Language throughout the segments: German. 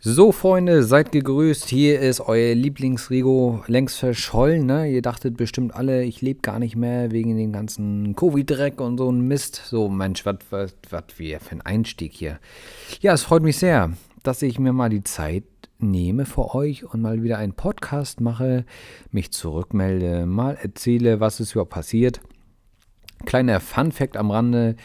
So, Freunde, seid gegrüßt. Hier ist euer Lieblingsrigo längst verschollen. Ne? Ihr dachtet bestimmt alle, ich lebe gar nicht mehr wegen dem ganzen Covid-Dreck und so ein Mist. So, Mensch, was für ein Einstieg hier. Ja, es freut mich sehr, dass ich mir mal die Zeit nehme für euch und mal wieder einen Podcast mache, mich zurückmelde, mal erzähle, was ist überhaupt passiert. Kleiner Fun-Fact am Rande.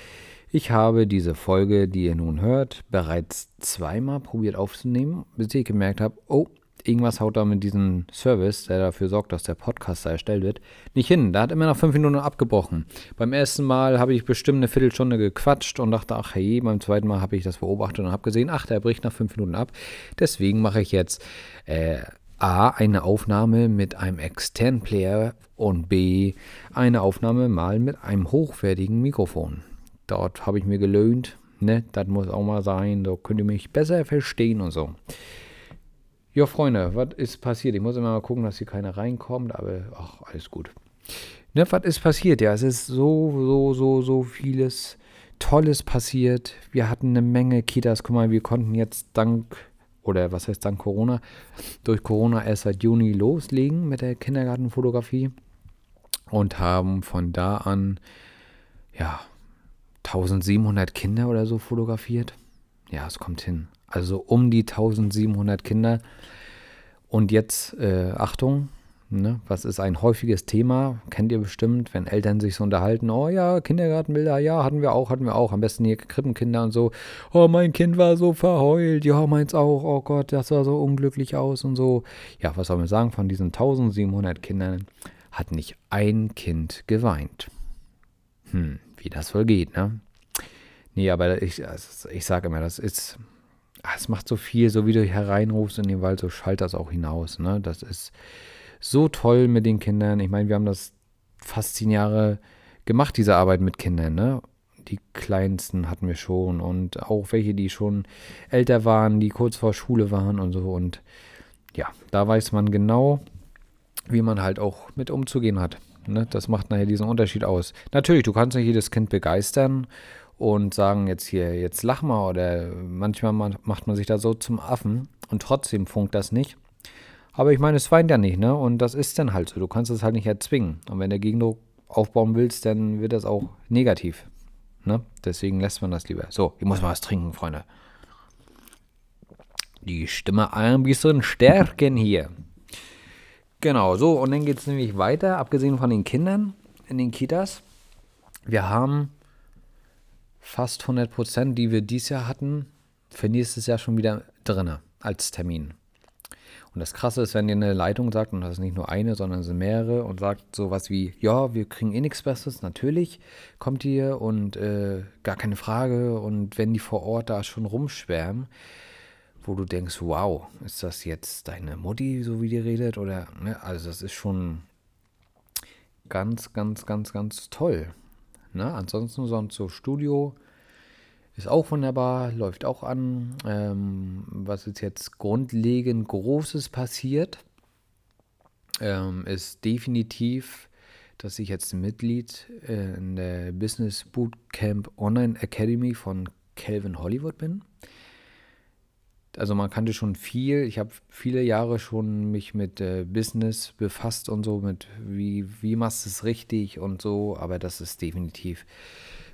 Ich habe diese Folge, die ihr nun hört, bereits zweimal probiert aufzunehmen, bis ich gemerkt habe, oh, irgendwas haut da mit diesem Service, der dafür sorgt, dass der Podcast da erstellt wird, nicht hin. Da hat immer noch fünf Minuten abgebrochen. Beim ersten Mal habe ich bestimmt eine Viertelstunde gequatscht und dachte, ach hey, beim zweiten Mal habe ich das beobachtet und habe gesehen, ach, der bricht nach fünf Minuten ab. Deswegen mache ich jetzt äh, A, eine Aufnahme mit einem externen Player und B, eine Aufnahme mal mit einem hochwertigen Mikrofon. Dort habe ich mir gelöhnt, ne, das muss auch mal sein, da könnt ihr mich besser verstehen und so. Ja, Freunde, was ist passiert? Ich muss immer mal gucken, dass hier keiner reinkommt, aber ach, alles gut. Ne, was ist passiert? Ja, es ist so, so, so, so vieles Tolles passiert. Wir hatten eine Menge Kitas. Guck mal, wir konnten jetzt dank, oder was heißt dank Corona, durch Corona erst seit Juni loslegen mit der Kindergartenfotografie und haben von da an, ja, 1700 Kinder oder so fotografiert. Ja, es kommt hin. Also um die 1700 Kinder. Und jetzt, äh, Achtung, ne, was ist ein häufiges Thema? Kennt ihr bestimmt, wenn Eltern sich so unterhalten. Oh ja, Kindergartenbilder, ja, hatten wir auch, hatten wir auch. Am besten hier Krippenkinder und so. Oh, mein Kind war so verheult. Ja, meins auch. Oh Gott, das sah so unglücklich aus und so. Ja, was soll man sagen? Von diesen 1700 Kindern hat nicht ein Kind geweint. Hm, wie das wohl geht, ne? Nee, aber ich, also ich sage immer, das ist, es macht so viel, so wie du hereinrufst in den Wald, so schallt das auch hinaus, ne? Das ist so toll mit den Kindern. Ich meine, wir haben das fast zehn Jahre gemacht, diese Arbeit mit Kindern, ne? Die kleinsten hatten wir schon und auch welche, die schon älter waren, die kurz vor Schule waren und so. Und ja, da weiß man genau, wie man halt auch mit umzugehen hat. Ne? Das macht nachher diesen Unterschied aus. Natürlich, du kannst nicht jedes Kind begeistern und sagen jetzt hier, jetzt lach mal oder manchmal macht man sich da so zum Affen und trotzdem funkt das nicht. Aber ich meine, es weint ja nicht, ne? Und das ist dann halt so. Du kannst es halt nicht erzwingen. Und wenn der Gegendruck aufbauen willst, dann wird das auch negativ. Ne? Deswegen lässt man das lieber. So, ich muss mal was trinken, Freunde. Die Stimme ein bisschen stärken hier. Genau, so, und dann geht es nämlich weiter, abgesehen von den Kindern in den Kitas. Wir haben fast 100 Prozent, die wir dieses Jahr hatten, für nächstes Jahr schon wieder drin als Termin. Und das Krasse ist, wenn dir eine Leitung sagt, und das ist nicht nur eine, sondern es sind mehrere, und sagt sowas wie, ja, wir kriegen eh nichts Besseres, natürlich kommt ihr und äh, gar keine Frage. Und wenn die vor Ort da schon rumschwärmen, wo du denkst, wow, ist das jetzt deine Mutti, so wie die redet? Oder, ne? Also das ist schon ganz, ganz, ganz, ganz toll. Ne? Ansonsten sonst so Studio ist auch wunderbar, läuft auch an. Ähm, was ist jetzt grundlegend Großes passiert, ähm, ist definitiv, dass ich jetzt Mitglied äh, in der Business Bootcamp Online Academy von Calvin Hollywood bin also man kannte schon viel. Ich habe viele Jahre schon mich mit äh, Business befasst und so, mit wie, wie machst du es richtig und so, aber das ist definitiv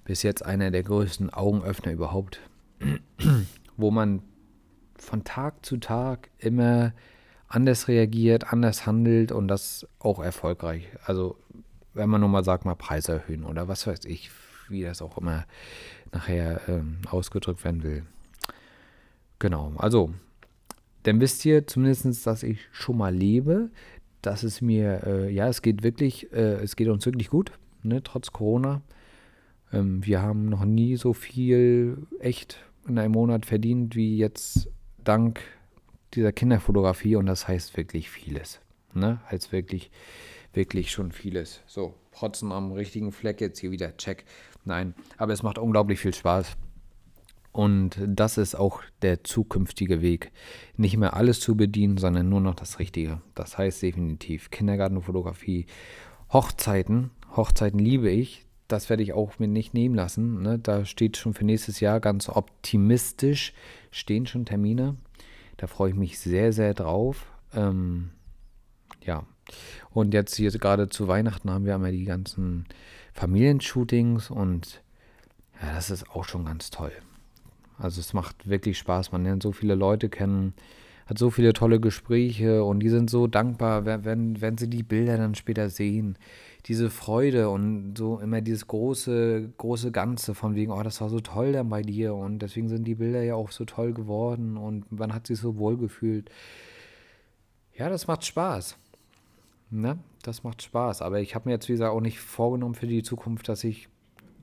bis jetzt einer der größten Augenöffner überhaupt, wo man von Tag zu Tag immer anders reagiert, anders handelt und das auch erfolgreich. Also wenn man nur mal sagt, mal Preise erhöhen oder was weiß ich, wie das auch immer nachher ähm, ausgedrückt werden will. Genau, also, dann wisst ihr zumindest, dass ich schon mal lebe, dass es mir, äh, ja, es geht wirklich, äh, es geht uns wirklich gut, ne, trotz Corona. Ähm, wir haben noch nie so viel echt in einem Monat verdient wie jetzt dank dieser Kinderfotografie und das heißt wirklich vieles. Ne? Heißt wirklich, wirklich schon vieles. So, Protzen am richtigen Fleck, jetzt hier wieder, check. Nein, aber es macht unglaublich viel Spaß. Und das ist auch der zukünftige Weg. Nicht mehr alles zu bedienen, sondern nur noch das Richtige. Das heißt definitiv Kindergartenfotografie, Hochzeiten. Hochzeiten liebe ich. Das werde ich auch mir nicht nehmen lassen. Ne? Da steht schon für nächstes Jahr ganz optimistisch, stehen schon Termine. Da freue ich mich sehr, sehr drauf. Ähm, ja. Und jetzt hier gerade zu Weihnachten haben wir einmal die ganzen Familienshootings und ja, das ist auch schon ganz toll. Also es macht wirklich Spaß. Man lernt so viele Leute kennen, hat so viele tolle Gespräche und die sind so dankbar, wenn, wenn sie die Bilder dann später sehen. Diese Freude und so immer dieses große, große Ganze von wegen, oh, das war so toll dann bei dir und deswegen sind die Bilder ja auch so toll geworden und man hat sich so wohl gefühlt. Ja, das macht Spaß. Ne? Das macht Spaß. Aber ich habe mir jetzt, wie gesagt, auch nicht vorgenommen für die Zukunft, dass ich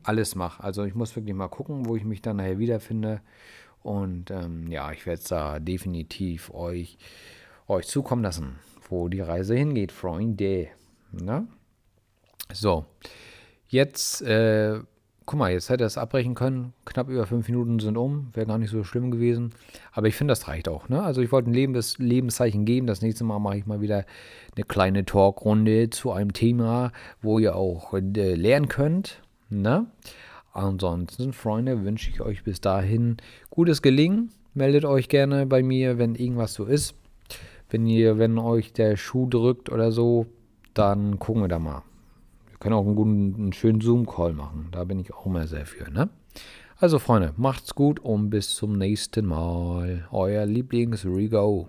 alles mache. Also ich muss wirklich mal gucken, wo ich mich dann nachher wiederfinde. Und ähm, ja, ich werde es da definitiv euch, euch zukommen lassen, wo die Reise hingeht, Freunde. Ne? So, jetzt, äh, guck mal, jetzt hätte er es abbrechen können. Knapp über fünf Minuten sind um, wäre gar nicht so schlimm gewesen. Aber ich finde, das reicht auch. Ne? Also ich wollte ein Lebens Lebenszeichen geben. Das nächste Mal mache ich mal wieder eine kleine Talkrunde zu einem Thema, wo ihr auch äh, lernen könnt. Ne? Ansonsten, Freunde, wünsche ich euch bis dahin gutes Gelingen. Meldet euch gerne bei mir, wenn irgendwas so ist. Wenn ihr, wenn euch der Schuh drückt oder so, dann gucken wir da mal. Wir können auch einen guten, einen schönen Zoom-Call machen. Da bin ich auch immer sehr für, ne? Also, Freunde, macht's gut und bis zum nächsten Mal. Euer Lieblings-Rigo.